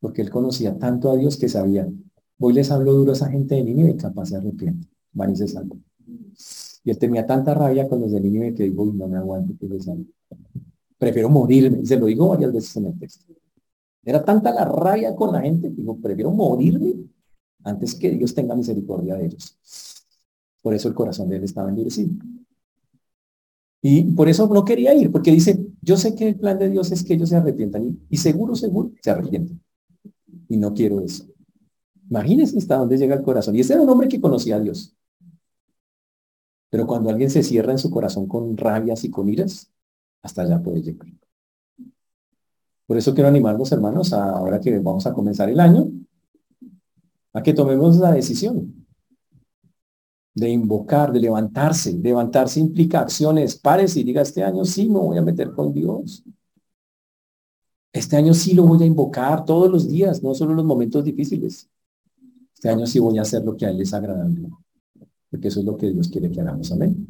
Porque él conocía tanto a Dios que sabía, voy les hablo duro a esa gente de Nínive y capaz se arrepiente. Van y se. Y él tenía tanta rabia con los de Nínive que dijo, no me aguanto que les Prefiero morirme. Se lo digo varias veces en el texto. Era tanta la rabia con la gente que dijo, prefiero morirme antes que Dios tenga misericordia de ellos. Por eso el corazón de él estaba endurecido. Y por eso no quería ir, porque dice, yo sé que el plan de Dios es que ellos se arrepientan y, seguro, seguro, se arrepienten. Y no quiero eso. Imagínense hasta dónde llega el corazón. Y ese era un hombre que conocía a Dios. Pero cuando alguien se cierra en su corazón con rabias y con iras, hasta allá puede llegar. Por eso quiero animarnos, hermanos, ahora que vamos a comenzar el año, a que tomemos la decisión de invocar, de levantarse. Levantarse implica acciones. Párese y diga, este año sí me voy a meter con Dios. Este año sí lo voy a invocar todos los días, no solo los momentos difíciles. Este año sí voy a hacer lo que a Él es agradable, porque eso es lo que Dios quiere que hagamos. Amén.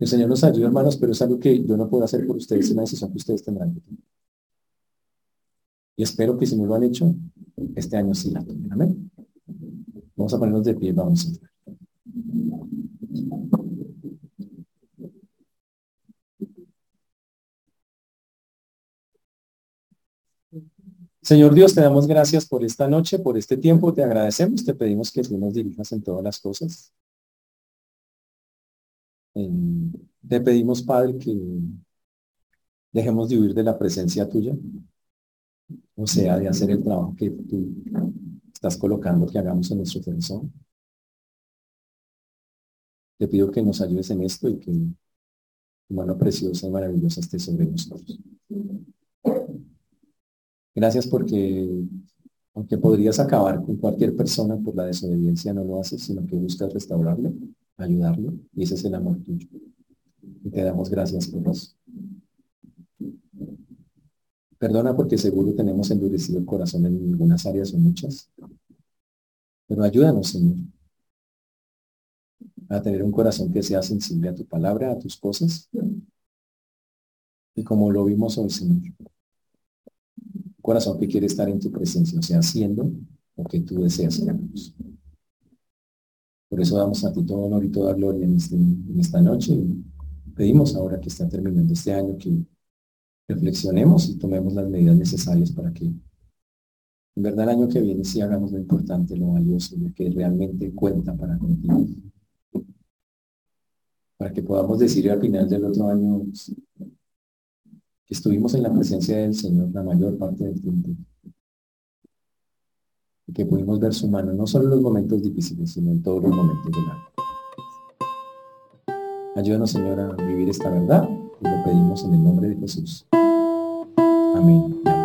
El Señor nos ayuda, hermanos, pero es algo que yo no puedo hacer por ustedes, es una decisión que ustedes tendrán que tomar. Y espero que si no lo han hecho, este año sí la tomen. Amén. Vamos a ponernos de pie, vamos a entrar. Señor Dios, te damos gracias por esta noche, por este tiempo, te agradecemos, te pedimos que tú nos dirijas en todas las cosas. te pedimos, Padre, que dejemos de huir de la presencia tuya, o sea, de hacer el trabajo que tú estás colocando que hagamos en nuestro corazón. Te pido que nos ayudes en esto y que tu mano preciosa y maravillosa esté sobre nosotros. Gracias porque aunque podrías acabar con cualquier persona por la desobediencia, no lo haces, sino que buscas restaurarlo, ayudarlo, y ese es el amor tuyo. Y te damos gracias por eso. Perdona porque seguro tenemos endurecido el corazón en algunas áreas o muchas. Pero ayúdanos, Señor, a tener un corazón que sea sensible a tu palabra, a tus cosas. Y como lo vimos hoy, Señor, corazón que quiere estar en tu presencia, o sea, haciendo lo que tú deseas. Por eso damos a ti todo honor y toda gloria en, este, esta noche. Y pedimos ahora que está terminando este año que reflexionemos y tomemos las medidas necesarias para que en verdad el año que viene sí hagamos lo importante, lo valioso, lo que realmente cuenta para continuar. Para que podamos decir al final del otro año, que estuvimos en la presencia del Señor la mayor parte del tiempo. Y que pudimos ver su mano, no solo en los momentos difíciles, sino en todos los momentos del año. Ayúdanos, Señor, a vivir esta verdad y lo pedimos en el nombre de Jesús. Amén.